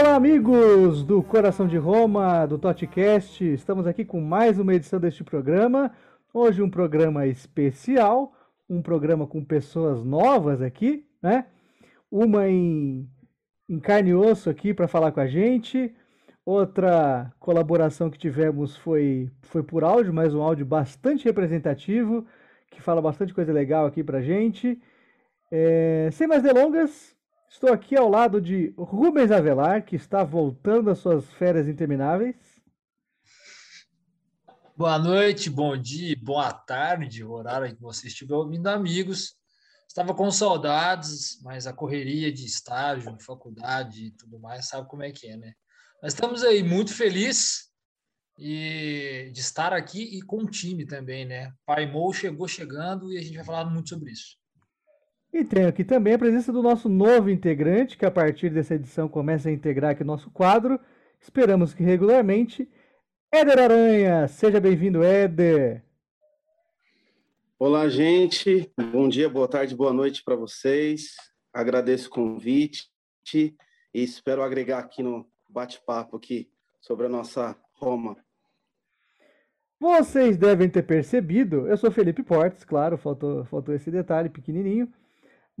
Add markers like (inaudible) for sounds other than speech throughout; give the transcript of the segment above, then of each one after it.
Olá, amigos do Coração de Roma, do Totcast. Estamos aqui com mais uma edição deste programa. Hoje um programa especial, um programa com pessoas novas aqui, né? Uma em, em carne e osso aqui para falar com a gente. Outra colaboração que tivemos foi, foi por áudio, mas um áudio bastante representativo, que fala bastante coisa legal aqui pra gente. É, sem mais delongas, Estou aqui ao lado de Rubens Avelar, que está voltando às suas férias intermináveis. Boa noite, bom dia, boa tarde, o horário que você estiver ouvindo, amigos. Estava com saudades, mas a correria de estágio, faculdade e tudo mais, sabe como é que é, né? Mas estamos aí muito felizes e de estar aqui e com o time também, né? Pai Mo chegou chegando e a gente vai falar muito sobre isso. E tem aqui também a presença do nosso novo integrante, que a partir dessa edição começa a integrar aqui nosso quadro. Esperamos que regularmente. Éder Aranha, seja bem-vindo, Éder. Olá, gente. Bom dia, boa tarde, boa noite para vocês. Agradeço o convite e espero agregar aqui no bate-papo aqui sobre a nossa Roma. Vocês devem ter percebido, eu sou Felipe Portes, claro, faltou, faltou esse detalhe pequenininho.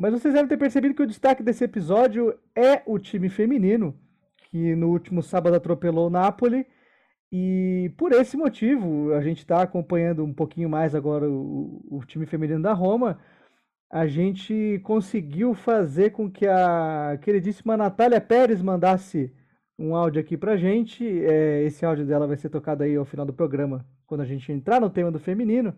Mas vocês devem ter percebido que o destaque desse episódio é o time feminino, que no último sábado atropelou o Napoli. E por esse motivo, a gente está acompanhando um pouquinho mais agora o, o, time feminino da Roma. A gente conseguiu fazer com que a queridíssima Natália Pérez mandasse um áudio aqui pra gente. É, esse áudio dela vai ser tocado aí ao final do programa, quando a gente entrar no tema do feminino.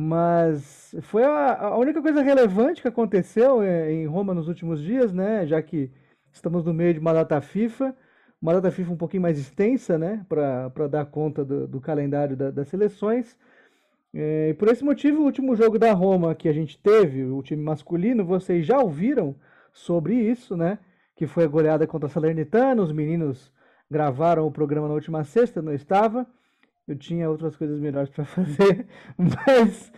Mas foi a, a, única coisa relevante que aconteceu é, em Roma nos últimos dias, né? Já que estamos no meio de uma data FIFA, uma data FIFA um pouquinho mais extensa, né? Para dar conta do, do calendário da, das seleções. É, e por esse motivo, o último jogo da Roma que a gente teve, o time masculino, vocês já ouviram sobre isso, né? Que foi a goleada contra a Salernitana. Os meninos gravaram o programa na última sexta, não estava. Eu tinha outras coisas melhores para (laughs) fazer, mas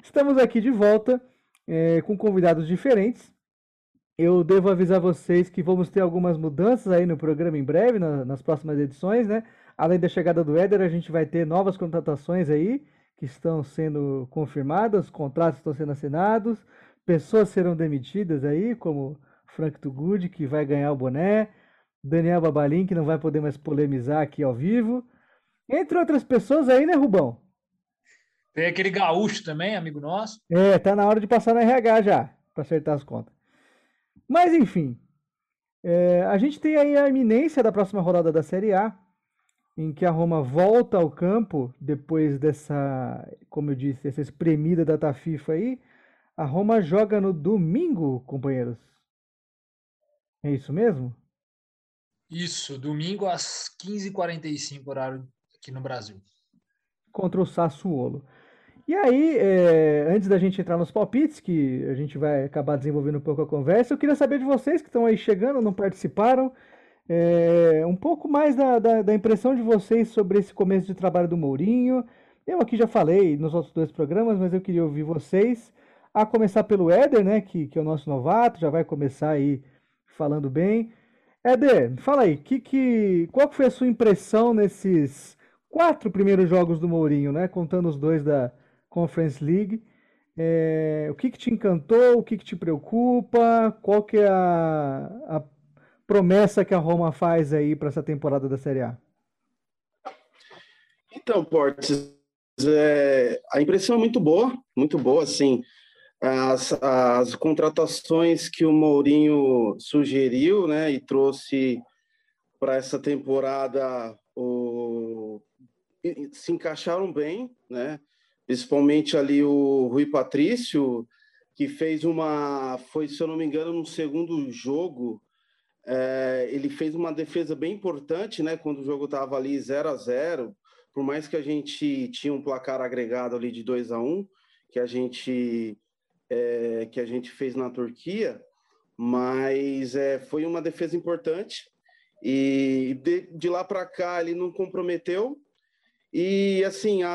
estamos aqui de volta é, com convidados diferentes. Eu devo avisar vocês que vamos ter algumas mudanças aí no programa em breve, na, nas próximas edições, né? Além da chegada do Éder, a gente vai ter novas contratações aí que estão sendo confirmadas, contratos estão sendo assinados, pessoas serão demitidas aí, como Frank Tugud, que vai ganhar o boné, Daniel Babalim, que não vai poder mais polemizar aqui ao vivo. Entre outras pessoas aí, né, Rubão? Tem aquele gaúcho também, amigo nosso. É, tá na hora de passar na RH já, para acertar as contas. Mas, enfim, é, a gente tem aí a iminência da próxima rodada da Série A, em que a Roma volta ao campo depois dessa, como eu disse, essa espremida da FIFA aí. A Roma joga no domingo, companheiros. É isso mesmo? Isso, domingo às 15h45, horário aqui no Brasil. Contra o Sassuolo. E aí, é, antes da gente entrar nos palpites, que a gente vai acabar desenvolvendo um pouco a conversa, eu queria saber de vocês que estão aí chegando, não participaram, é, um pouco mais da, da, da, impressão de vocês sobre esse começo de trabalho do Mourinho. Eu aqui já falei nos outros dois programas, mas eu queria ouvir vocês. A começar pelo Éder, né, que, que é o nosso novato, já vai começar aí falando bem. Éder, fala aí, que, que, qual foi a sua impressão nesses quatro primeiros jogos do Mourinho, né? Contando os dois da Conference League. É, o que, que te encantou? O que, que te preocupa? Qual que é a, a promessa que a Roma faz aí para essa temporada da Série A? Então, Portes, é, a impressão é muito boa, muito boa, assim. As, as contratações que o Mourinho sugeriu, né, e trouxe para essa temporada o se encaixaram bem, né? Principalmente ali o Rui Patrício, que fez uma, foi se eu não me engano, no segundo jogo, é, ele fez uma defesa bem importante, né? Quando o jogo estava ali 0 a 0 por mais que a gente tinha um placar agregado ali de 2 a 1 que a gente é, que a gente fez na Turquia, mas é, foi uma defesa importante e de, de lá para cá ele não comprometeu e assim, a,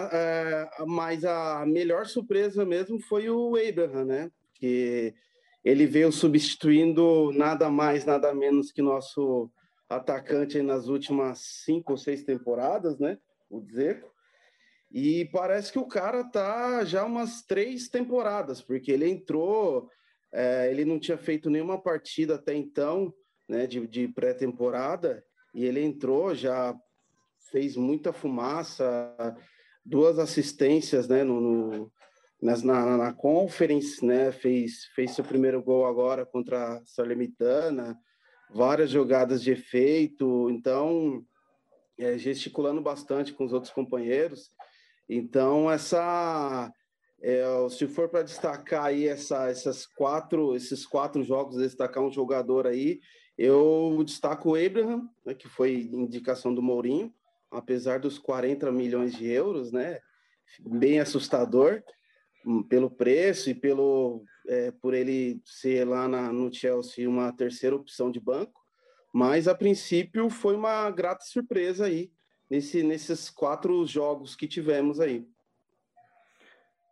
a, mas a melhor surpresa mesmo foi o Abraham, né? Que ele veio substituindo nada mais, nada menos que nosso atacante nas últimas cinco ou seis temporadas, né? O Zeco. E parece que o cara tá já umas três temporadas, porque ele entrou, é, ele não tinha feito nenhuma partida até então, né, de, de pré-temporada, e ele entrou, já fez muita fumaça, duas assistências, né, no, no nas, na, na conference, né, fez, fez seu primeiro gol agora contra a Salernitana, várias jogadas de efeito, então é, gesticulando bastante com os outros companheiros. Então essa é, se for para destacar aí essa, essas quatro, esses quatro jogos, destacar um jogador aí, eu destaco o Abraham, né, que foi indicação do Mourinho, apesar dos 40 milhões de euros, né? Bem assustador hum, pelo preço e pelo é, por ele ser lá na, no Chelsea uma terceira opção de banco, mas a princípio foi uma grata surpresa aí nesse, nesses quatro jogos que tivemos aí.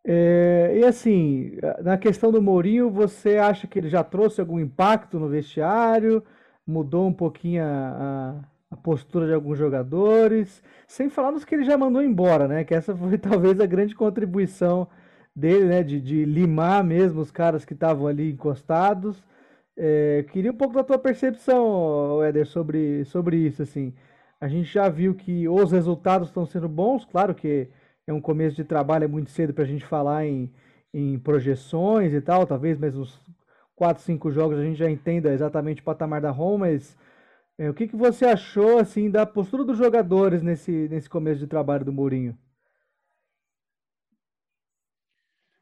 É, e assim, na questão do Mourinho, você acha que ele já trouxe algum impacto no vestiário? Mudou um pouquinho a, a, postura de alguns jogadores? Sem falar nos que ele já mandou embora, né? Que essa foi (laughs) talvez a grande contribuição dele, né? De, de limar mesmo os caras que estavam ali encostados. É, queria um pouco da tua percepção, Éder, sobre, sobre isso, assim. A gente já viu que os resultados estão sendo bons, claro que é um começo de trabalho, é muito cedo para a gente falar em, em projeções e tal, talvez mais uns 4, 5 jogos a gente já entenda exatamente o patamar da Roma, mas é, o que, que você achou assim da postura dos jogadores nesse, nesse começo de trabalho do Mourinho?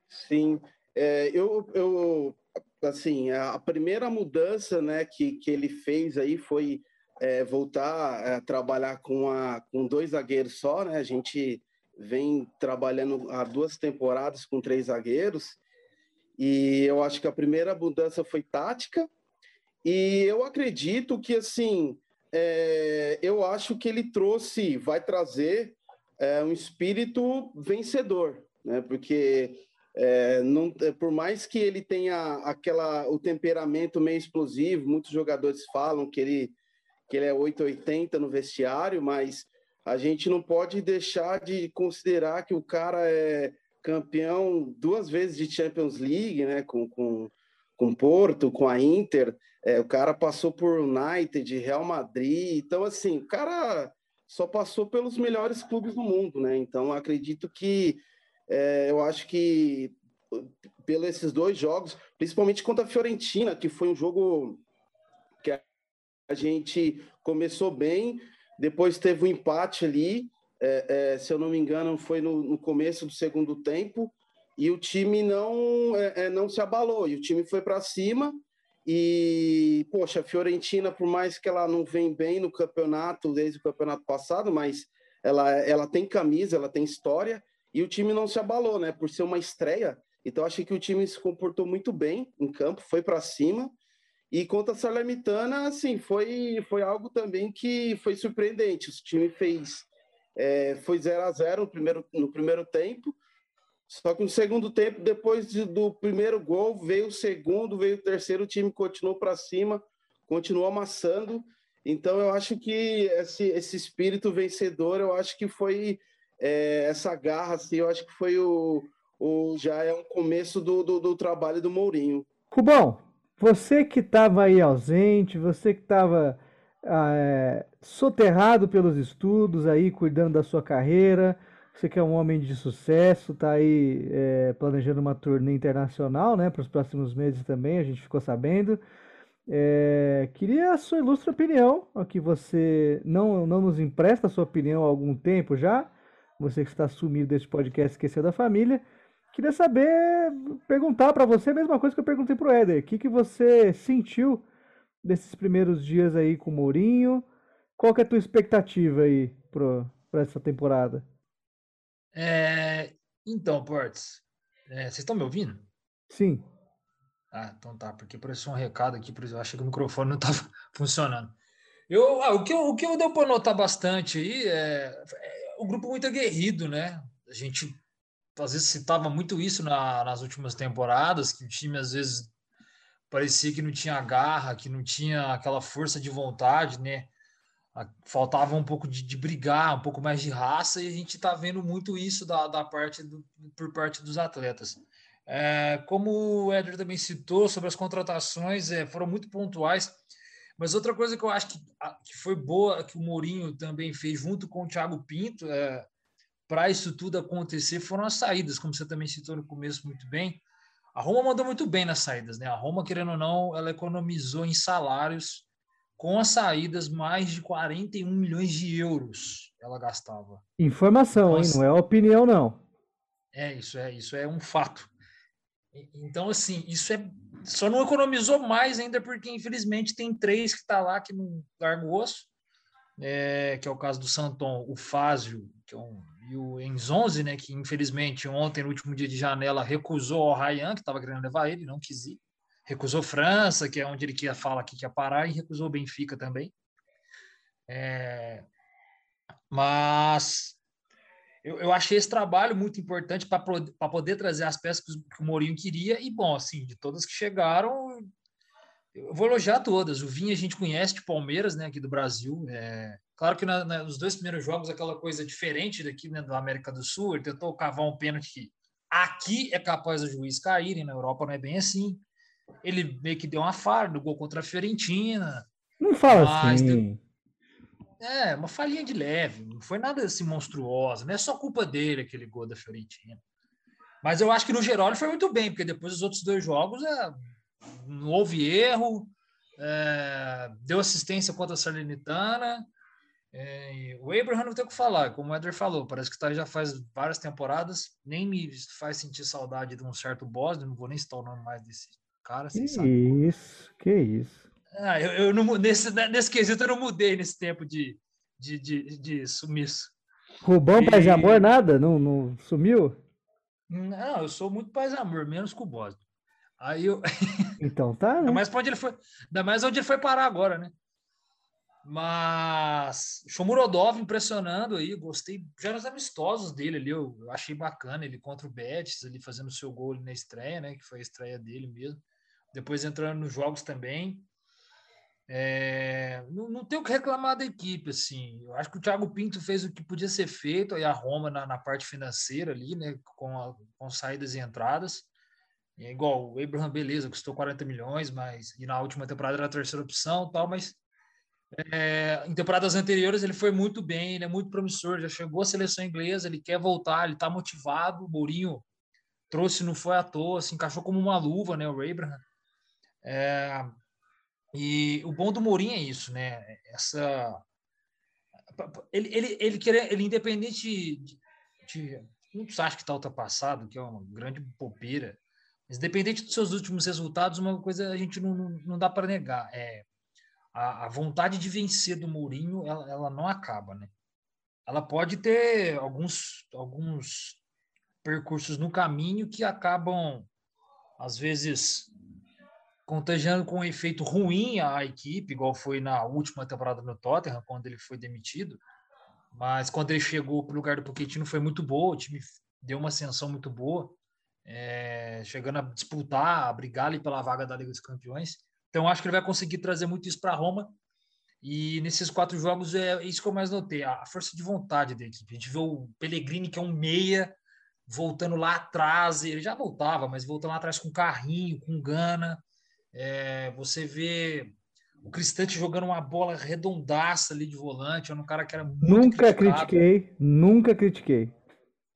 Sim, é, eu, eu assim a primeira mudança né que, que ele fez aí foi é, voltar a trabalhar com, a, com dois zagueiros só, né? A gente vem trabalhando há duas temporadas com três zagueiros e eu acho que a primeira mudança foi tática e eu acredito que assim é, eu acho que ele trouxe, vai trazer é, um espírito vencedor, né? Porque é, não, é, por mais que ele tenha aquela o temperamento meio explosivo, muitos jogadores falam que ele que ele é 880 no vestiário, mas a gente não pode deixar de considerar que o cara é campeão duas vezes de Champions League, né? Com, com, com Porto, com a Inter. É, o cara passou por United, Real Madrid. Então, assim, o cara só passou pelos melhores clubes do mundo, né? Então, acredito que é, eu acho que pelos esses dois jogos, principalmente contra a Fiorentina, que foi um jogo a gente começou bem, depois teve um empate ali, é, é, se eu não me engano, foi no, no, começo do segundo tempo, e o time não, é, é não se abalou, e o time foi para cima. E, poxa, a Fiorentina, por mais que ela não vem bem no campeonato desde o campeonato passado, mas ela, ela tem camisa, ela tem história, e o time não se abalou, né? Por ser uma estreia. Então, achei que o time se comportou muito bem em campo, foi para cima e contra a Salernitana, assim, foi, foi algo também que foi surpreendente. O time fez é, foi 0 a 0 no primeiro, no primeiro tempo, só que no segundo tempo, depois de, do primeiro gol, veio o segundo, veio o terceiro, o time continuou para cima, continuou amassando. Então, eu acho que esse, esse espírito vencedor, eu acho que foi é, essa garra, assim, eu acho que foi o, o já é um começo do, do, do trabalho do Mourinho. Rubão, você que estava aí ausente, você que estava ah, é, soterrado pelos estudos aí, cuidando da sua carreira, você que é um homem de sucesso, está aí é, planejando uma turnê internacional, né, para os próximos meses também, a gente ficou sabendo. É, queria a sua ilustre opinião, que você não, não nos empresta a sua opinião há algum tempo já, você que está sumido desse podcast Esquecer da Família. Queria saber, perguntar para você a mesma coisa que eu perguntei pro Éder. O que, que você sentiu desses primeiros dias aí com o Mourinho? Qual que é a tua expectativa aí para essa temporada? É, então, Portes, é, vocês estão me ouvindo? Sim. Ah, então tá, porque apareceu um recado aqui, por isso eu achei que o microfone não estava (laughs) funcionando. Eu, ah, o, que eu, o que eu deu para notar bastante aí é, é o grupo muito aguerrido, né? A gente às vezes citava muito isso na, nas últimas temporadas, que o time às vezes parecia que não tinha garra, que não tinha aquela força de vontade, né? Faltava um pouco de, de, brigar, um pouco mais de raça, e a gente está vendo muito isso da, da parte do, por parte dos atletas. É, como o Edward também citou sobre as contratações, é, foram muito pontuais. Mas outra coisa que eu acho que, que foi boa, que o Mourinho também fez junto com o Thiago Pinto, é, para isso tudo acontecer, foram as saídas, como você também citou no começo muito bem. A Roma mandou muito bem nas saídas, né? A Roma, querendo ou não, ela economizou em salários com as saídas mais de 41 milhões de euros ela gastava. Informação, Nossa. hein? Não é opinião, não. É, isso é, isso é um fato. Então, assim, isso é. Só não economizou mais ainda, porque infelizmente tem três que está lá que não larga o osso, é, que é o caso do Santon, o Fázio, que é um, e o Enzonzi, né, que infelizmente ontem, no último dia de janela, recusou o Ryan, que estava querendo levar ele, não quis ir. Recusou França, que é onde ele quer, fala que quer parar, e recusou Benfica também. É, mas eu, eu achei esse trabalho muito importante para poder trazer as peças que o Mourinho queria. E, bom, assim, de todas que chegaram, eu vou elogiar todas. O Vinha a gente conhece de Palmeiras, né, aqui do Brasil. É, claro que na, na, nos dois primeiros jogos, aquela coisa diferente daqui, né, da América do Sul, ele tentou cavar um pênalti que aqui é capaz do juiz cair, e na Europa não é bem assim. Ele meio que deu uma falha no gol contra a Fiorentina. Não fala assim. É, uma falhinha de leve, não foi nada assim monstruosa, não é só culpa dele aquele gol da Fiorentina. Mas eu acho que no geral ele foi muito bem, porque depois dos outros dois jogos é, não houve erro, é, deu assistência contra a Salernitana. É, o Abraham não tem o que falar, como o Eder falou, parece que está já faz várias temporadas, nem me faz sentir saudade de um certo boss, não vou nem citar o nome mais desse cara. Que isso, que isso. Ah, eu, eu não, nesse, né, nesse quesito eu não mudei nesse tempo de, de, de, de sumiço. Rubão, e... paz e amor, nada? Não, não sumiu? Não, eu sou muito paz e amor, menos com o Boston. Aí eu. (laughs) Então tá. Né? Ainda mais onde ele foi. Ainda mais onde ele foi parar agora, né? Mas Shomurodov impressionando aí, gostei. Já nos amistosos dele ali, eu, eu achei bacana ele contra o Betis, ali fazendo seu gol na estreia, né? Que foi a estreia dele mesmo. Depois entrando nos jogos também. É, não, não tem o que reclamar da equipe, assim. Eu acho que o Thiago Pinto fez o que podia ser feito, aí a Roma na, na parte financeira ali, né, com, a, com saídas e entradas. É igual o Abraham, beleza, custou 40 milhões, mas e na última temporada era a terceira opção tal, mas é, em temporadas anteriores ele foi muito bem, ele é muito promissor, já chegou à seleção inglesa, ele quer voltar, ele está motivado. O Mourinho trouxe, não foi à toa, se encaixou como uma luva, né, o Abraham. É, e o bom do Mourinho é isso, né? Essa ele ele ele querer ele independente de, de muitos acham que está ultrapassado, que é uma grande bobeira, mas independente dos seus últimos resultados, uma coisa a gente não, não, não dá para negar é a, a, vontade de vencer do Mourinho, ela, ela não acaba, né? Ela pode ter alguns alguns percursos no caminho que acabam às vezes contagiando com um efeito ruim a equipe, igual foi na última temporada no Tottenham, quando ele foi demitido. Mas quando ele chegou para o lugar do Pochettino foi muito boa, o time deu uma ascensão muito boa, é, chegando a disputar, a brigar ali pela vaga da Liga dos Campeões. Então acho que ele vai conseguir trazer muito isso para Roma. E nesses quatro jogos é isso que eu mais notei, a força de vontade da equipe. A gente vê o Pellegrini, que é um meia, voltando lá atrás, ele já voltava, mas voltando lá atrás com carrinho, com gana. É, você vê o Cristante jogando uma bola redondaça ali de volante, era um cara que era muito Nunca criticado. critiquei, nunca critiquei.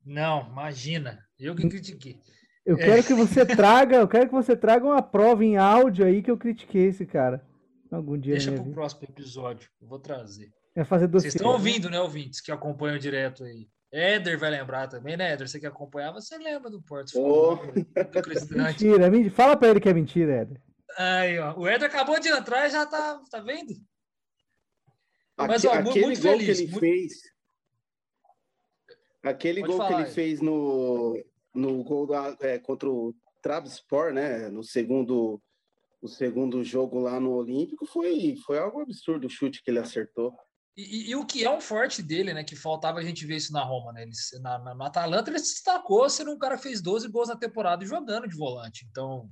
Não, imagina, eu que critiquei. Eu é. quero que você (laughs) traga, eu quero que você traga uma prova em áudio aí que eu critiquei esse cara. Algum dia. Deixa pro próximo episódio, eu vou trazer. É fazer Vocês estão ouvindo, né, ouvintes, que acompanham direto aí. Éder vai lembrar também, né, Éder? Você que acompanhava, você lembra do Porto. Oh. Do Cristante. Mentira, fala pra ele que é mentira, Éder. Aí, ó. O Eder acabou de entrar e já tá, tá vendo? Mas, ó, aquele muito gol feliz, que ele muito... fez. Aquele Pode gol falar, que ele aí. fez no, no gol da, é, contra o Trabzonspor, né? No segundo, o segundo jogo lá no Olímpico foi, foi algo absurdo o chute que ele acertou. E, e, e, o que é um forte dele, né? Que faltava a gente ver isso na Roma, né? Ele, na, na, no Atalanta ele se destacou, sendo um cara que fez 12 gols na temporada jogando de volante. Então,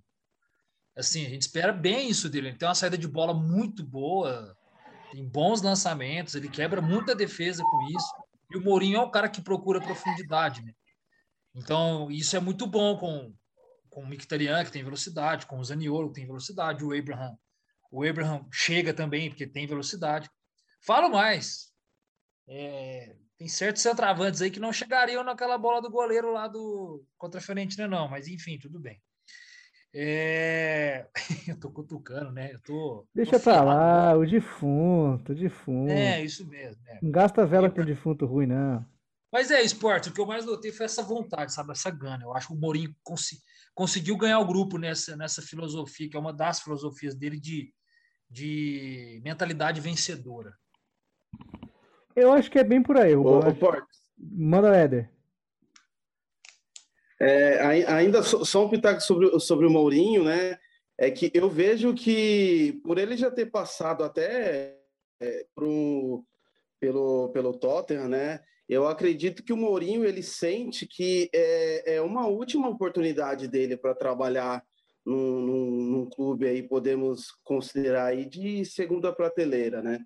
assim, a gente espera bem isso dele. Ele tem uma saída de bola muito boa. tem bons lançamentos, ele quebra muita defesa com isso. E o Mourinho é um cara que procura profundidade, né? Então, isso é muito bom com, com o Mkhitaryan, que tem velocidade, com o Zaniolo, que tem velocidade, o Abraham. O Abraham chega também, porque tem velocidade. Falo mais. É, tem certos centravantes aí que não chegariam naquela bola do goleiro lá do contra a Fiorentina, não, mas enfim, tudo bem. É... (laughs) Eu tô cutucando, né? Eu tô. Deixa tô pra lá, o defunto, o defunto. É, isso mesmo. É. Não gasta vela com o defunto ruim, não. Mas é, esporte, o que eu mais notei foi essa vontade, sabe? Essa gana. Eu acho que o Mourinho cons conseguiu ganhar o grupo nessa, nessa filosofia, que é uma das filosofias dele de, de mentalidade vencedora. Eu acho que é bem por aí. O, o Porto. Manda, Éder. É, ainda só um pitaco sobre, sobre o Mourinho, né? É que eu vejo que, por ele já ter passado até é, pro, pelo, pelo Tottenham, né? Eu acredito que o Mourinho ele sente que é, é uma última oportunidade dele para trabalhar num, num, num, clube aí, podemos considerar aí de segunda prateleira, né?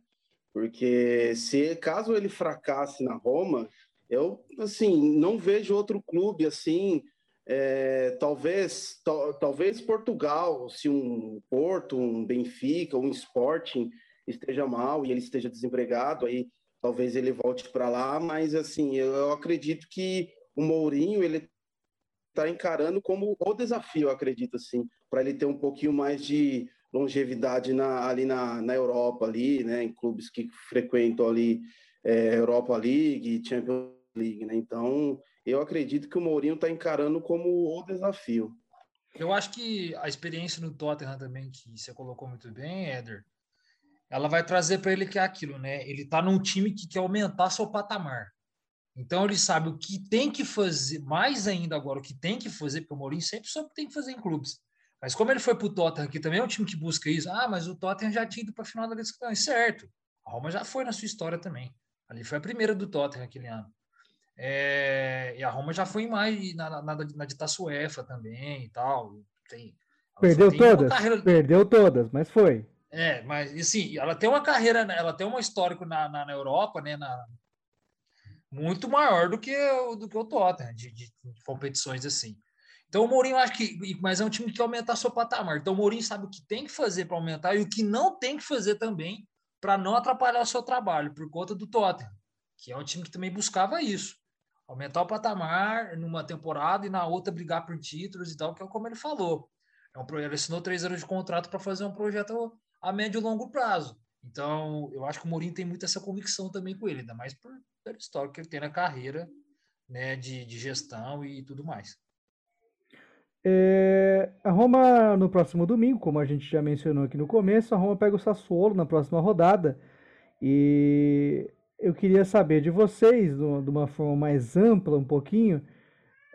Porque se caso ele fracasse na Roma, eu assim não vejo outro clube assim. É, talvez talvez Portugal, se um Porto, um Benfica, um Sporting esteja mal e ele esteja desempregado, aí talvez ele volte para lá. Mas assim, eu acredito que o Mourinho ele está encarando como o desafio, acredito assim, para ele ter um pouquinho mais de longevidade na, ali na, na Europa, ali, né, em clubes que frequentam ali é, Europa League, Champions League, né? Então, eu acredito que o Mourinho está encarando como o desafio. Eu acho que a experiência no Tottenham também, que você colocou muito bem, Éder, ela vai trazer para ele que é aquilo, né? Ele está num time que quer aumentar seu patamar. Então ele sabe o que tem que fazer, mais ainda agora, o que tem que fazer, porque o Mourinho sempre soube o que tem que fazer em clubes. Mas como ele foi para o Tottenham, que também é um time que busca isso, ah, mas o Tottenham já tinha ido para a final da Liga dos certo. A Roma já foi na sua história também. Ali foi a primeira do Tottenham aquele ano. É, e a Roma já foi mais na, na, na de Taça UEFA também e tal. Tem, Perdeu todas? Carreira... Perdeu todas, mas foi. É, mas assim, ela tem uma carreira, ela tem um histórico na, na, na Europa, né? Na, muito maior do que, do que o Tottenham, de, de, de competições assim. Então o Mourinho acho que, mas é um time que quer aumentar seu patamar. Então o Mourinho sabe o que tem que fazer para aumentar e o que não tem que fazer também para não atrapalhar o seu trabalho por conta do Tottenham, que é um time que também buscava isso, aumentar o patamar numa temporada e na outra brigar por títulos e tal, que é como ele falou. É um ele assinou três anos de contrato para fazer um projeto a médio e longo prazo. Então, eu acho que o Mourinho tem muito essa convicção também com ele, ainda mais por, pela história que ele tem na carreira né, de, de gestão e tudo mais. É, a Roma, no próximo domingo, como a gente já mencionou aqui no começo, a Roma pega o Sassuolo na próxima rodada. E eu queria saber de vocês, de uma forma mais ampla, um pouquinho,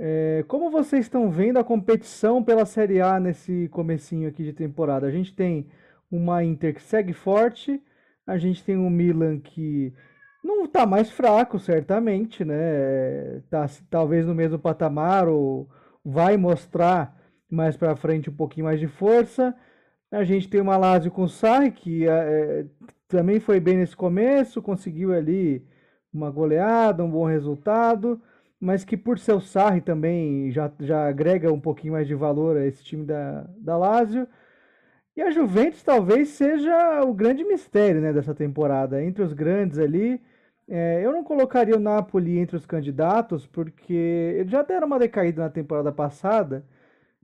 é, como vocês estão vendo a competição pela Série A nesse comecinho aqui de temporada? A gente tem uma Inter que segue forte, a gente tem um Milan que não está mais fraco, certamente, né? Tá talvez no mesmo patamar ou vai mostrar mais para frente um pouquinho mais de força. A gente tem uma Lazio com o Sarri, que é, também foi bem nesse começo, conseguiu ali uma goleada, um bom resultado, mas que por ser o Sarri também já, já agrega um pouquinho mais de valor a esse time da, da Lazio. E a Juventus talvez seja o grande mistério né, dessa temporada. Entre os grandes ali, é, eu não colocaria o Napoli entre os candidatos, porque eles já deram uma decaída na temporada passada.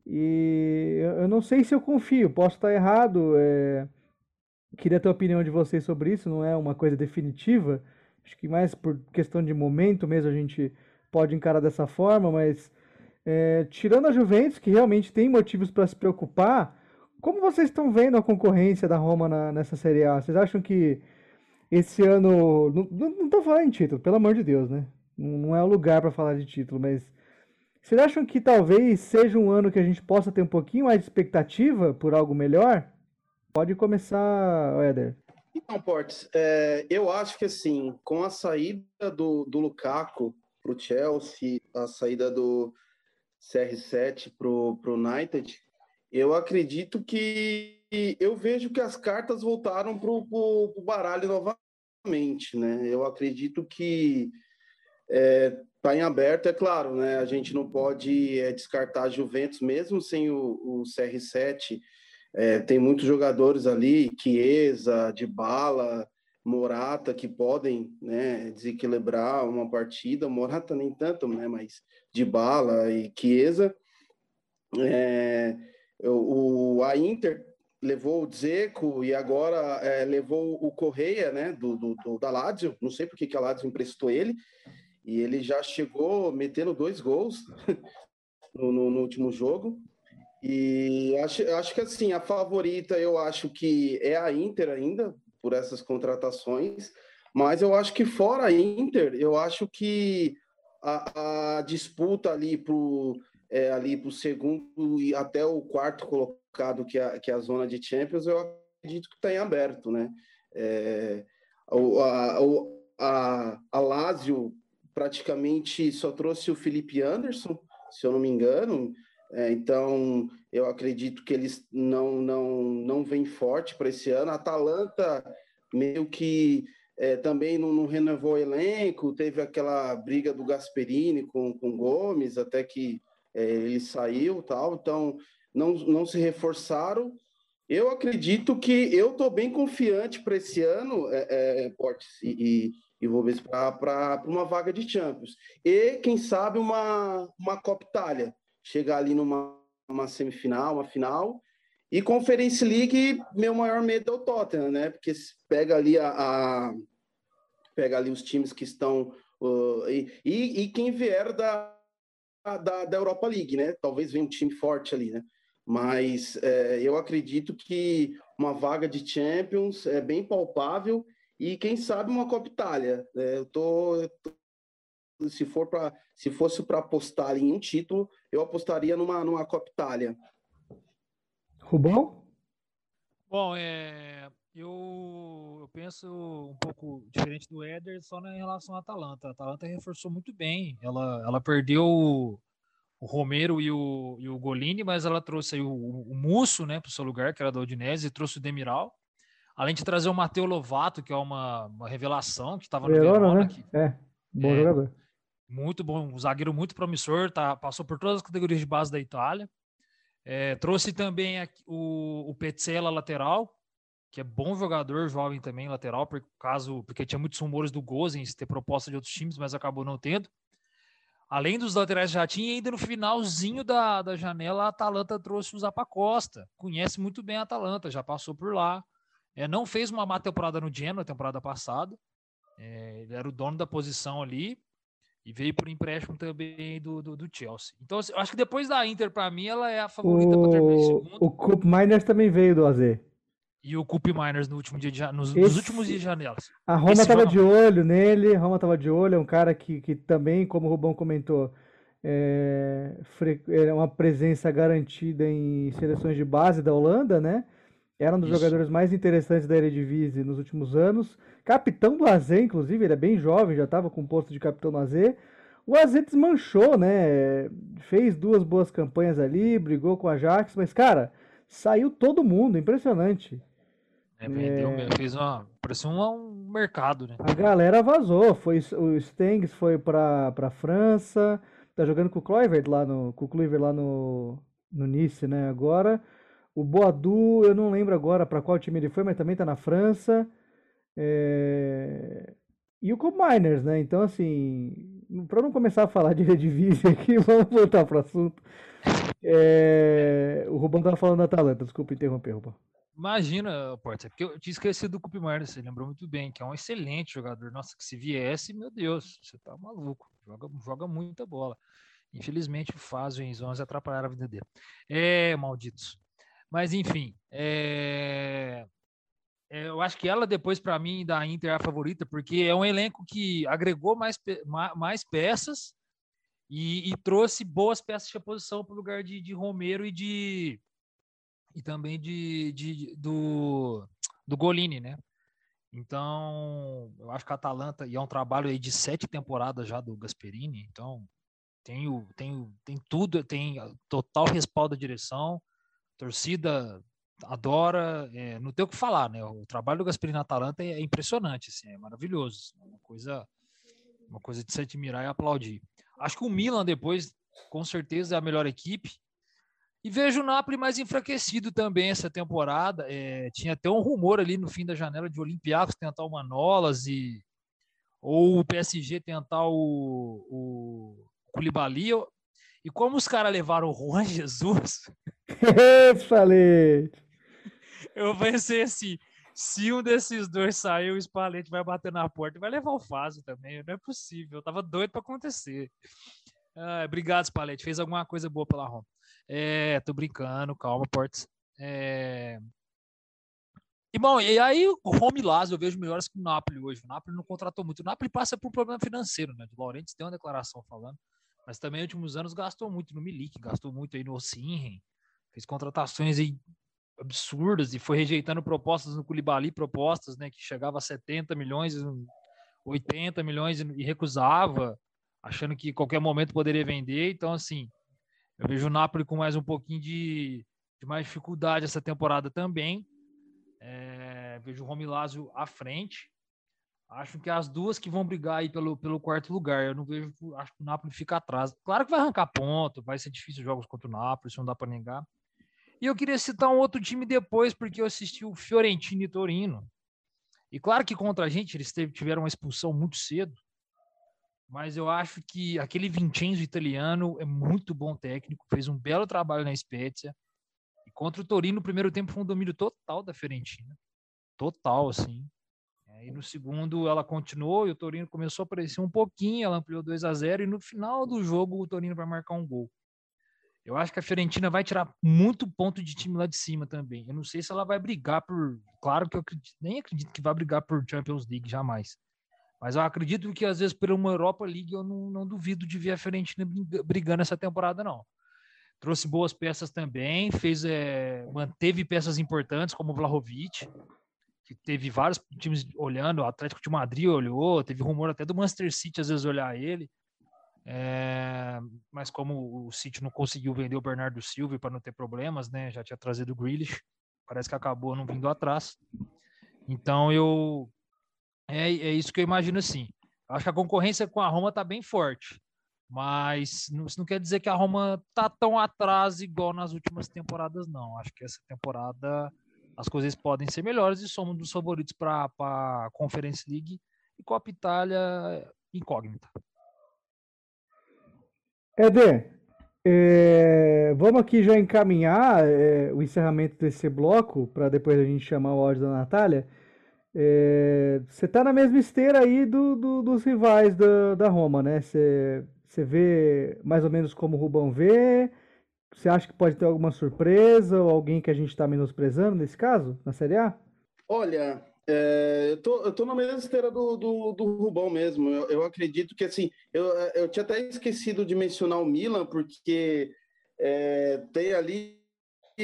E eu não sei se eu confio, posso estar errado. É... Queria a opinião de vocês sobre isso, não é uma coisa definitiva. Acho que mais por questão de momento mesmo a gente pode encarar dessa forma, mas é, tirando a Juventus, que realmente tem motivos para se preocupar, como vocês estão vendo a concorrência da Roma na, nessa Série A? Vocês acham que esse ano. Não, tô falando em título, pelo amor de Deus, né? Não é o lugar para falar de título, mas. Vocês acham que talvez seja um ano que a gente possa ter um pouquinho mais de expectativa por algo melhor? Pode começar, Éder. Então, Portes, é, eu acho que assim, com a saída do, do Lukaku para o Chelsea, a saída do CR7 para o United, eu acredito que eu vejo que as cartas voltaram para o baralho novamente, né? Eu acredito que está é, tá em aberto, é claro, né? A gente não pode é, descartar a Juventus, mesmo sem o, o CR7. É, tem muitos jogadores ali, Chiesa, de bala, Morata, que podem né, desequilibrar uma partida. Morata nem tanto, né? Mas de bala e Chiesa. É, o, a Inter levou o Dzeko e agora é, levou o Correia, né, do, do, do, da Lazio, não sei porque que a Lazio emprestou ele, e ele já chegou metendo dois gols (laughs) no, no, no último jogo, e acho, acho que assim, a favorita eu acho que é a Inter ainda, por essas contratações, mas eu acho que fora a Inter, eu acho que a, a disputa ali para é, ali o segundo e até o quarto colocado, que é, que é a zona de Champions, eu acredito que está em aberto, né? É, a, a, a Lazio praticamente só trouxe o Felipe Anderson, se eu não me engano, é, então eu acredito que eles não não não vêm forte para esse ano. A Atalanta meio que é, também não, não, renovou o elenco, teve aquela briga do Gasperini com, com Gomes, até que é, ele saiu tal, então não, não se reforçaram. Eu acredito que eu estou bem confiante para esse ano, é, é, Portes e, e ver para uma vaga de Champions. E, quem sabe, uma, uma Copa Itália. Chegar ali numa uma semifinal, uma final. E Conference League, meu maior medo é o Tottenham, né? Porque pega ali a, a pega ali os times que estão uh, e, e, e, quem vier da, da, da Europa League, né? Talvez venha um time forte ali, né? Mas é, eu acredito que uma vaga de Champions é bem palpável e quem sabe uma Copa Itália. Né? Eu, tô, eu se for para se fosse para apostar em um título, eu apostaria numa numa Copa Itália. Rubão? Bom, é, eu, eu, penso um pouco diferente do Éder só em relação à Atalanta. A Atalanta reforçou muito bem. Ela, ela perdeu o, o Romero e o, e o Golini, mas ela trouxe o, o Musso né, para o seu lugar, que era da Odinese, e trouxe o Demiral. Além de trazer o Matteo Lovato, que é uma, uma revelação, que estava no Verona, Verona né? Que, é, bom é, jogador. Muito bom, um zagueiro muito promissor, tá, passou por todas as categorias de base da Itália. É, trouxe também o, o Petzela lateral, que é bom jogador, jovem também, lateral, por caso, porque tinha muitos rumores do Gozens ter proposta de outros times, mas acabou não tendo. Além dos laterais já tinha, ainda no finalzinho da, da janela, a Atalanta trouxe o Zapa Costa. Conhece muito bem a Atalanta, já passou por lá. É, não fez uma má temporada no Genoa temporada passada. É, ele era o dono da posição ali e veio por empréstimo também do, do, do Chelsea. Então, assim, eu acho que depois da Inter, para mim, ela é a favorita para terminar em segundo. O Cup Miners também veio do AZ e o Cup Miners no último dia de, nos, Esse, nos últimos dias de janelas. A Roma estava de olho nele, a Roma estava de olho, é um cara que, que também, como o Rubão comentou, é, é uma presença garantida em seleções de base da Holanda, né? Era um dos Isso. jogadores mais interessantes da Eredivisie nos últimos anos. Capitão do AZ, inclusive, ele é bem jovem, já estava com o posto de capitão no AZ. O AZ desmanchou, né? Fez duas boas campanhas ali, brigou com a Ajax, mas, cara, saiu todo mundo, impressionante. É, vendeu, é... fez uma. Parecia um, um, mercado, né? A galera vazou. Foi, o Stengs foi pra, pra França. Tá jogando com o Kluivert lá no. Com o Kluivert lá no. No Nice, né? Agora. O Boadu, eu não lembro agora para qual time ele foi, mas também tá na França. É... E o Cobb Miners, né? Então, assim, para não começar a falar de (laughs) Redivisie aqui, vamos voltar pro assunto. É... O Rubão tava falando da Atalanta, desculpa interromper, Rubão. Imagina, Porta, porque eu tinha esquecido do Cup Marnes, você lembrou muito bem, que é um excelente jogador. Nossa, que se viesse, meu Deus, você tá maluco. Joga, joga muita bola. Infelizmente, o Faz e o Enzo atrapalharam a vida dele. É, malditos. Mas, enfim, é... É, eu acho que ela, depois, para mim, da Inter é a favorita, porque é um elenco que agregou mais, pe mais peças e, e, trouxe boas peças de reposição para o lugar de, de Romero e de, e também de, de, do, do Golini, né? Então, eu acho que a Atalanta, e é um trabalho aí de sete temporadas já do Gasperini, então tem, o, tem, tem tudo, tem total respaldo da direção, torcida adora, é, não tem o que falar, né? O trabalho do Gasperini na Atalanta é, é impressionante, assim, é maravilhoso, é uma coisa, uma coisa de se admirar e aplaudir. Acho que o Milan depois, com certeza, é a melhor equipe. E vejo o Napoli mais enfraquecido também essa temporada. É, tinha até um rumor ali no fim da janela de Olympiacos tentar o Manolas e ou o PSG tentar o, o Koulibaly. E como os caras levaram o Juan (laughs) Jesus, Falei. eu pensei assim, se um desses dois sair, o Spalletti vai bater na porta e vai levar o Faso também. Não é possível. Eu tava doido para acontecer. Ah, obrigado, Spalletti. Fez alguma coisa boa pela Roma. É, tô brincando, calma, Portes. É... E bom, e aí o Roma e Lazio eu vejo melhores que o Napoli hoje. O Napoli não contratou muito. O Napoli passa por um problema financeiro, né? O Laurentiis tem uma declaração falando, mas também nos últimos anos gastou muito no Milik, gastou muito aí no Sinren, fez contratações aí absurdas e foi rejeitando propostas no Koulibaly, propostas, né, que chegava a 70 milhões, 80 milhões e recusava, achando que qualquer momento poderia vender. Então, assim, eu vejo o Napoli com mais um pouquinho de, de mais dificuldade essa temporada também. É, vejo o Romilásio à frente. Acho que as duas que vão brigar aí pelo, pelo quarto lugar. Eu não vejo, acho que o Napoli fica atrás. Claro que vai arrancar ponto, vai ser difícil jogos contra o Napoli, isso não dá para negar. E eu queria citar um outro time depois, porque eu assisti o Fiorentino e Torino. E claro que contra a gente eles tiveram uma expulsão muito cedo, mas eu acho que aquele Vincenzo italiano é muito bom técnico, fez um belo trabalho na Spezia. E contra o Torino, no primeiro tempo foi um domínio total da Fiorentina. Total, assim. E no segundo ela continuou e o Torino começou a aparecer um pouquinho, ela ampliou 2 a 0 e no final do jogo o Torino vai marcar um gol. Eu acho que a Fiorentina vai tirar muito ponto de time lá de cima também. Eu não sei se ela vai brigar por. Claro que eu acredito, nem acredito que vai brigar por Champions League, jamais. Mas eu acredito que às vezes por uma Europa League eu não, não duvido de ver a Fiorentina brigando essa temporada, não. Trouxe boas peças também, fez, é, manteve peças importantes como o Vlahovic, que teve vários times olhando, o Atlético de Madrid olhou, teve rumor até do Manchester City às vezes olhar ele. É, mas como o City não conseguiu vender o Bernardo Silva para não ter problemas, né? Já tinha trazido o Grealish, parece que acabou não vindo atrás. Então eu é, é isso que eu imagino assim. Acho que a concorrência com a Roma está bem forte, mas não, isso não quer dizer que a Roma tá tão atrás igual nas últimas temporadas, não. Acho que essa temporada as coisas podem ser melhores e somos dos favoritos para a Conference League e Copa Itália incógnita. Eder, é, vamos aqui já encaminhar é, o encerramento desse bloco para depois a gente chamar o áudio da Natália. É, você está na mesma esteira aí do, do, dos rivais da, da Roma, né? Você, você vê mais ou menos como o Rubão vê. Você acha que pode ter alguma surpresa ou alguém que a gente está menosprezando nesse caso, na Série A? Olha, é, eu, tô, eu tô na mesma esteira do, do, do Rubão mesmo. Eu, eu acredito que, assim, eu, eu tinha até esquecido de mencionar o Milan, porque é, tem ali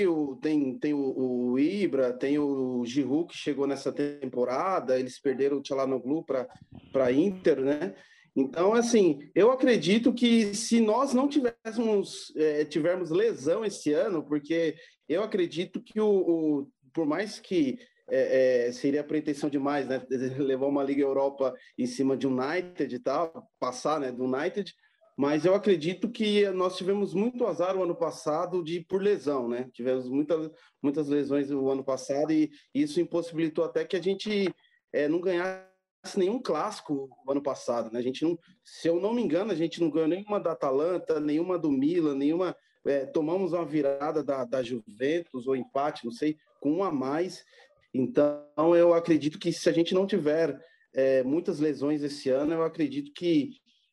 o, tem, tem o, o, Ibra, tem o Giroud que chegou nessa temporada, eles perderam o Tchalanoglu para Inter, né? Então, assim, eu acredito que se nós não tivéssemos é, tivermos lesão esse ano, porque eu acredito que o, o por mais que é, é, seria pretensão demais, né? (laughs) Levar uma Liga Europa em cima de United e tal, passar, né? Do United. Mas eu acredito que nós tivemos muito azar o ano passado de por lesão, né? Tivemos muitas, muitas lesões o ano passado e isso impossibilitou até que a gente é, não ganhasse nenhum clássico ano passado, né? A gente não, se eu não me engano, a gente não ganhou nenhuma da Atalanta, nenhuma do Milan, nenhuma. É, tomamos uma virada da, da Juventus ou empate, não sei, com um a mais. Então, eu acredito que se a gente não tiver é, muitas lesões esse ano, eu acredito que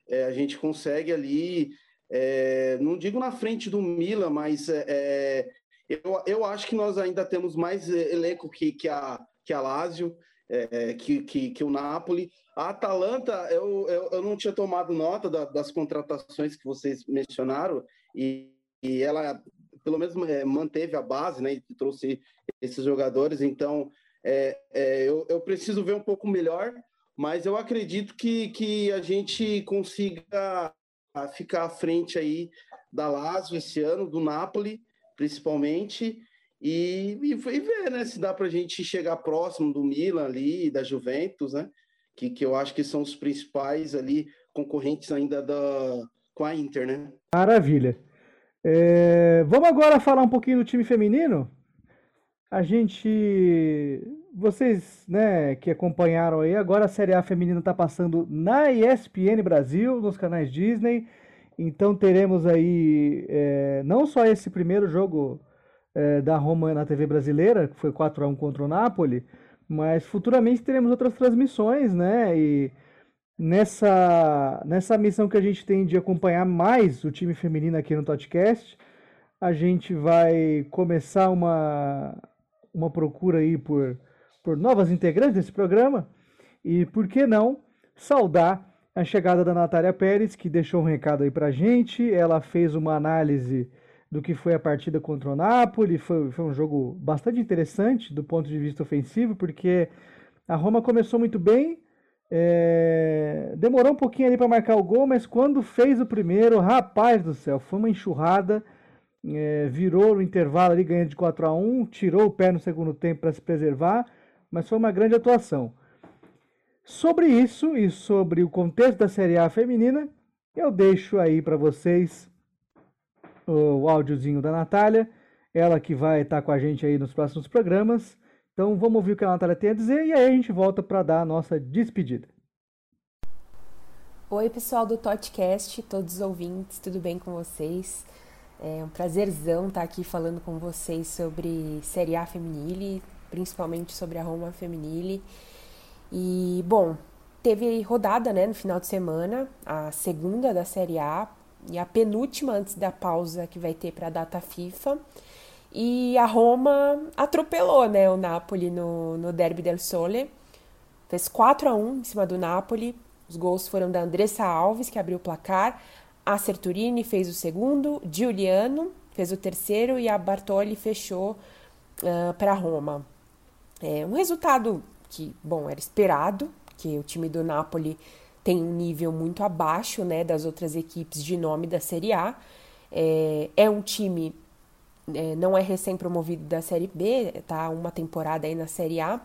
é, a gente consegue ali, é, não digo na frente do Milan, mas é, é, eu, eu acho que nós ainda temos mais elenco que, que, a, que a Lazio, é, que, que, que, o Napoli. A Atalanta, eu, eu, eu não tinha tomado nota da, das contratações que vocês mencionaram, e, e ela pelo menos é, manteve a base, né? E trouxe esses jogadores. Então, é, é, eu, eu, preciso ver um pouco melhor, mas eu acredito que, que a gente consiga ficar à frente aí da Lazio esse ano, do Napoli, principalmente. E, e, e ver né, se dá para a gente chegar próximo do Milan ali, da Juventus, né? Que, que eu acho que são os principais ali concorrentes ainda da, com a Inter, né? Maravilha. É, vamos agora falar um pouquinho do time feminino? A gente. Vocês né, que acompanharam aí, agora a Série A feminina está passando na ESPN Brasil, nos canais Disney. Então teremos aí é, não só esse primeiro jogo é, da Roma na TV brasileira, que foi 4 a 1 contra o Napoli, mas futuramente teremos outras transmissões, né? E nessa, nessa missão que a gente tem de acompanhar mais o time feminino aqui no podcast, a gente vai começar uma, uma procura aí por, por novas integrantes desse programa. E por que não saudar a chegada da Natália Pérez, que deixou um recado aí pra gente. Ela fez uma análise do que foi a partida contra o Napoli. Foi, foi um jogo bastante interessante do ponto de vista ofensivo, porque a Roma começou muito bem, é... demorou um pouquinho ali para marcar o gol, mas quando fez o primeiro, rapaz do céu, foi uma enxurrada é, virou no intervalo ali, ganhando de 4 a 1 tirou o pé no segundo tempo para se preservar, mas foi uma grande atuação. Sobre isso e sobre o contexto da Série A feminina, eu deixo aí para vocês o, áudiozinho da Natália, ela que vai estar com a gente aí nos próximos programas. Então vamos ouvir o que a Natália tem a dizer e aí a gente volta para dar a nossa despedida. Oi, pessoal do Totcast, todos os ouvintes, tudo bem com vocês? É um prazerzão estar aqui falando com vocês sobre Série A Feminile, principalmente sobre a Roma Feminile. E, bom, teve rodada né, no final de semana, a segunda da Série A e a penúltima antes da pausa que vai ter para a data FIFA. E a Roma atropelou né, o Napoli no, no Derby del Sole. Fez 4 a 1 em cima do Napoli. Os gols foram da Andressa Alves, que abriu o placar. A Serturini fez o segundo, Giuliano fez o terceiro e a Bartoli fechou uh, para Roma. É um resultado que, bom, era esperado, que o time do Napoli tem um nível muito abaixo né, das outras equipes de nome da Série A. É, é um time, é, não é recém-promovido da Série B, tá uma temporada aí na Série A,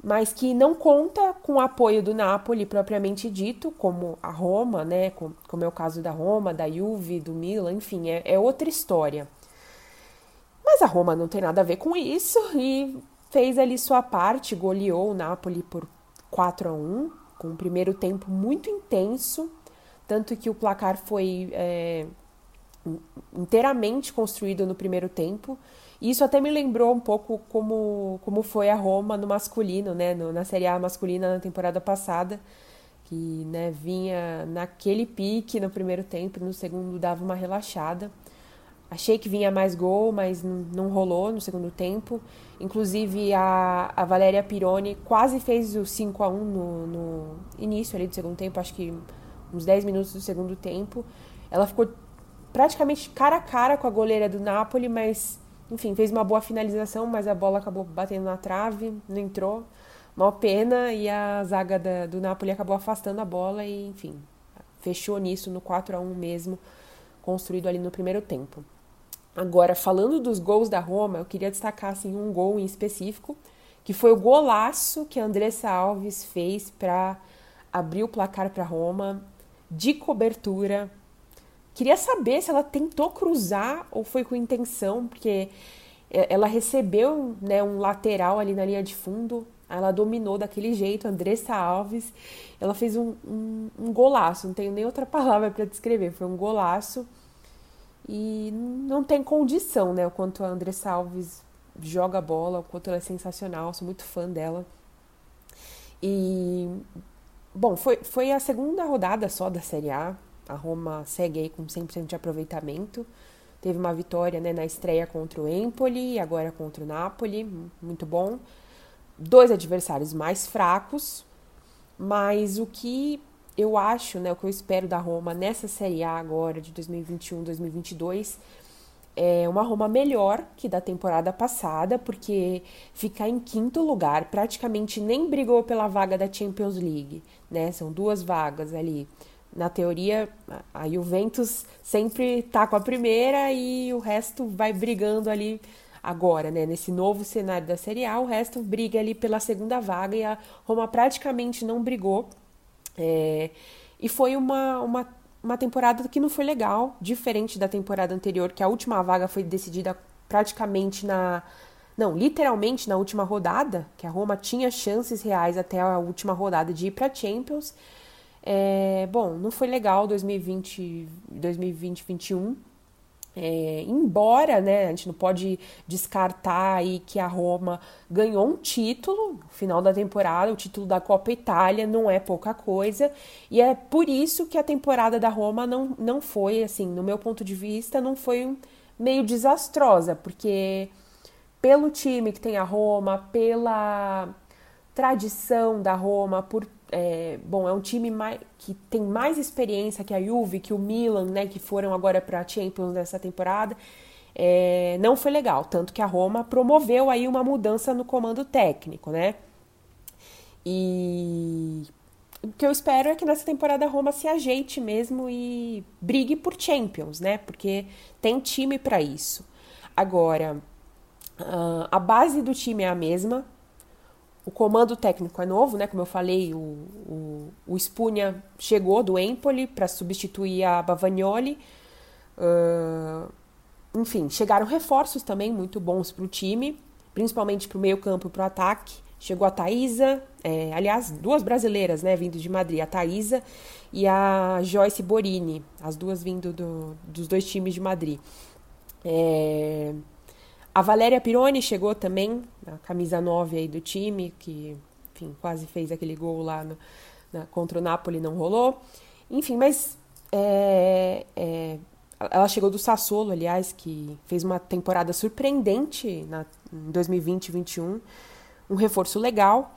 mas que não conta com o apoio do Napoli propriamente dito, como a Roma, né, como é o caso da Roma, da Juve, do Milan, enfim, é, é outra história. Mas a Roma não tem nada a ver com isso e fez ali sua parte, goleou o Napoli por 4 a 1 com um primeiro tempo muito intenso, tanto que o placar foi é, inteiramente construído no primeiro tempo isso até me lembrou um pouco como, como foi a Roma no masculino, né? No, na Série A masculina na temporada passada, que né, vinha naquele pique no primeiro tempo, no segundo dava uma relaxada. Achei que vinha mais gol, mas não rolou no segundo tempo. Inclusive, a, a Valéria Pironi quase fez o 5 a 1 no, no início ali do segundo tempo, acho que uns 10 minutos do segundo tempo. Ela ficou praticamente cara a cara com a goleira do Napoli, mas enfim, fez uma boa finalização, mas a bola acabou batendo na trave, não entrou. Uma pena e a zaga da, do Napoli acabou afastando a bola e, enfim, fechou nisso no 4 a 1 mesmo, construído ali no primeiro tempo. Agora, falando dos gols da Roma, eu queria destacar assim, um gol em específico, que foi o golaço que a Andressa Alves fez para abrir o placar para Roma de cobertura. Queria saber se ela tentou cruzar ou foi com intenção, porque é, ela recebeu né, um lateral ali na linha de fundo, ela dominou daquele jeito, Andressa Alves, ela fez um, um, um golaço, não tenho nem outra (laughs) palavra para descrever, foi um golaço e não tem condição, né, o quanto a Andressa Alves joga bola, o quanto ela é sensacional, sou muito fã dela. E, bom, foi, foi a segunda rodada só da Série A, a Roma segue aí com 100% de aproveitamento. Teve uma vitória né, na estreia contra o Empoli e agora contra o Napoli, muito bom. Dois adversários mais fracos, mas o que eu acho, né, o que eu espero da Roma nessa Série A agora de 2021-2022 é uma Roma melhor que da temporada passada, porque ficar em quinto lugar praticamente nem brigou pela vaga da Champions League, né? São duas vagas ali na teoria, a Juventus sempre tá com a primeira e o resto vai brigando ali agora, né, nesse novo cenário da Série A, o resto briga ali pela segunda vaga e a Roma praticamente não brigou. É, e foi uma, uma, uma temporada que não foi legal, diferente da temporada anterior, que a última vaga foi decidida praticamente na. Não, literalmente na última rodada, que a Roma tinha chances reais até a última rodada de ir para Champions. É, bom, não foi legal 2020, 2020, 2021. É, embora, né, a gente não pode descartar aí que a Roma ganhou um título no final da temporada, o título da Copa Itália não é pouca coisa, e é por isso que a temporada da Roma não, não foi, assim, no meu ponto de vista, não foi meio desastrosa, porque pelo time que tem a Roma, pela tradição da Roma, por é, bom, é um time mais, que tem mais experiência que a Juve, que o Milan, né, que foram agora para a Champions nessa temporada. É, não foi legal, tanto que a Roma promoveu aí uma mudança no comando técnico, né? E o que eu espero é que nessa temporada a Roma se ajeite mesmo e brigue por Champions, né? Porque tem time para isso. Agora, uh, a base do time é a mesma, o comando técnico é novo, né? Como eu falei, o, o, o Spunha chegou do Empoli para substituir a Bavagnoli. Uh, enfim, chegaram reforços também muito bons para o time, principalmente para o meio-campo e para o ataque. Chegou a Thaisa, é, aliás, duas brasileiras, né, vindo de Madrid, a Thaisa e a Joyce Borini, as duas vindo do, dos dois times de Madrid. É, a Valéria Pironi chegou também, a camisa 9 aí do time, que enfim, quase fez aquele gol lá no, na, contra o Napoli, não rolou. Enfim, mas é, é, ela chegou do Sassuolo, aliás, que fez uma temporada surpreendente na, em 2020 2021, um reforço legal.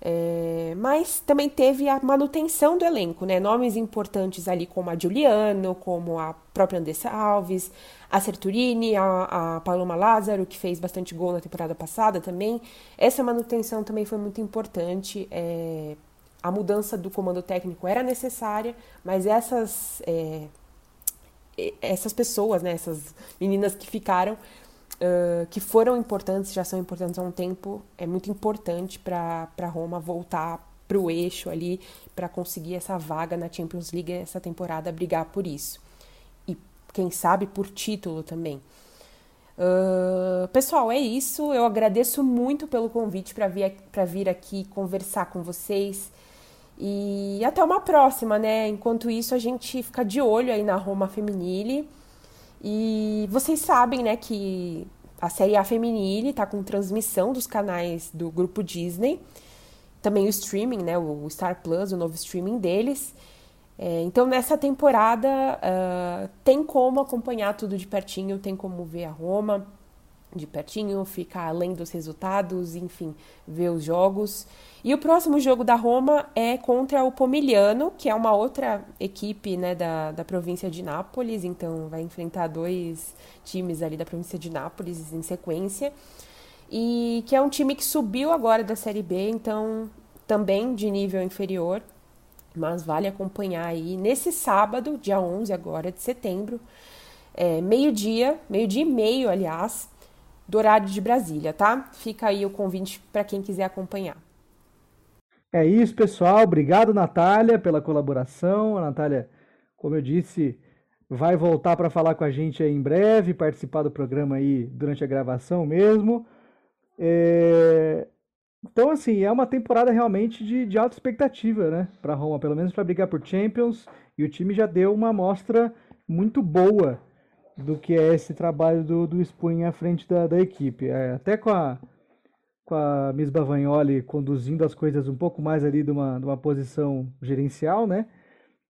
É, mas também teve a manutenção do elenco, né? Nomes importantes ali como a Giuliano, como a própria Andressa Alves, a Serturini, a, a Paloma Lázaro, que fez bastante gol na temporada passada também. Essa manutenção também foi muito importante. É, a mudança do comando técnico era necessária, mas essas, é, essas pessoas, né, essas meninas que ficaram, que foram importantes, já são importantes há um tempo, é muito importante para Roma voltar para o eixo ali, para conseguir essa vaga na Champions League essa temporada, brigar por isso quem sabe por título também. Uh, pessoal, é isso. Eu agradeço muito pelo convite para vir, vir aqui conversar com vocês. E até uma próxima, né? Enquanto isso, a gente fica de olho aí na Roma Feminile. E vocês sabem, né, que a série A Feminile tá com transmissão dos canais do grupo Disney. Também o streaming, né? O Star Plus, o novo streaming deles. É, então, nessa temporada, uh, tem como acompanhar tudo de pertinho, tem como ver a Roma de pertinho, ficar além dos resultados, enfim, ver os jogos. E o próximo jogo da Roma é contra o Pomigliano, que é uma outra equipe né, da, da província de Nápoles, então vai enfrentar dois times ali da província de Nápoles em sequência. E que é um time que subiu agora da Série B, então também de nível inferior mas vale acompanhar aí nesse sábado, dia 11 agora de setembro, é, meio-dia, meio-dia e meio, aliás, do horário de Brasília, tá? Fica aí o convite para quem quiser acompanhar. É isso, pessoal. Obrigado, Natália, pela colaboração. A Natália, como eu disse, vai voltar para falar com a gente em breve, participar do programa aí durante a gravação mesmo. É... Então, assim, é uma temporada realmente de, de alta expectativa, né? Para Roma, pelo menos para brigar por Champions. E o time já deu uma amostra muito boa do que é esse trabalho do, do Spun à frente da, da equipe. É, até com a, com a Miss Bavagnoli conduzindo as coisas um pouco mais ali de uma, de uma posição gerencial, né?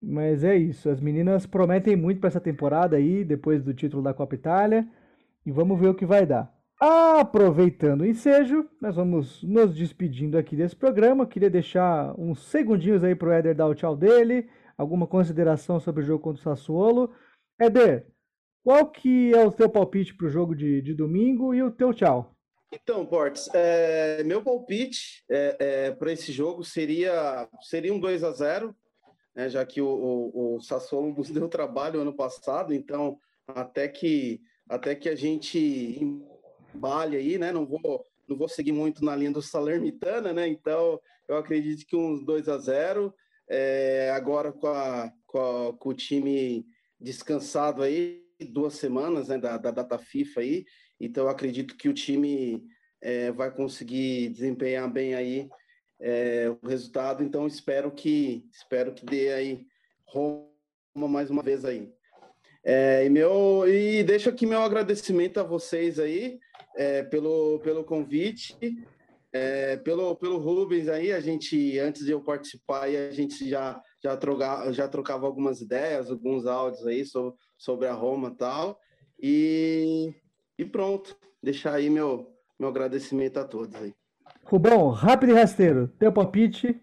Mas é isso, as meninas prometem muito para essa temporada aí, depois do título da Copa Itália, e vamos ver o que vai dar. Aproveitando o ensejo, nós vamos nos despedindo aqui desse programa. Queria deixar uns segundinhos aí para o Éder dar o tchau dele, alguma consideração sobre o jogo contra o Sassuolo. Éder, qual que é o teu palpite para o jogo de, de domingo e o teu tchau? Então, Portes, é, meu palpite é, é, para esse jogo seria, seria um 2 a 0 né, já que o, o, o Sassuolo nos (laughs) deu trabalho ano passado, então até que, até que a gente Bale aí, né? Não vou, não vou seguir muito na linha do Salernitana, né? Então, eu acredito que uns 2 a 0 é, agora com, a, com, a, com, o time descansado aí, duas semanas né, da, da data FIFA aí, então acredito que o time é, vai conseguir desempenhar bem aí é, o resultado, então espero que espero que dê aí Roma mais uma vez aí. É, e, meu, e deixo aqui meu agradecimento a vocês aí é, pelo, pelo convite, é, pelo, pelo Rubens aí, a gente, antes de eu participar, a gente já, já, troca, já trocava algumas ideias, alguns áudios aí sobre, sobre a Roma e tal, e, e pronto, deixar aí meu, meu agradecimento a todos aí. Rubão, rápido e rasteiro, teu palpite?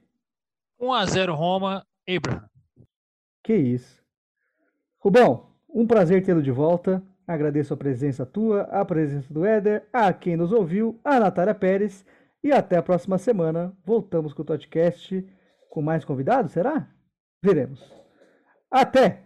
1x0 Roma, Abraham. Que isso. Rubão, um prazer tê-lo de volta. Agradeço a presença tua, a presença do Éder, a quem nos ouviu, a Natália Pérez. E até a próxima semana. Voltamos com o podcast com mais convidados, será? Veremos. Até!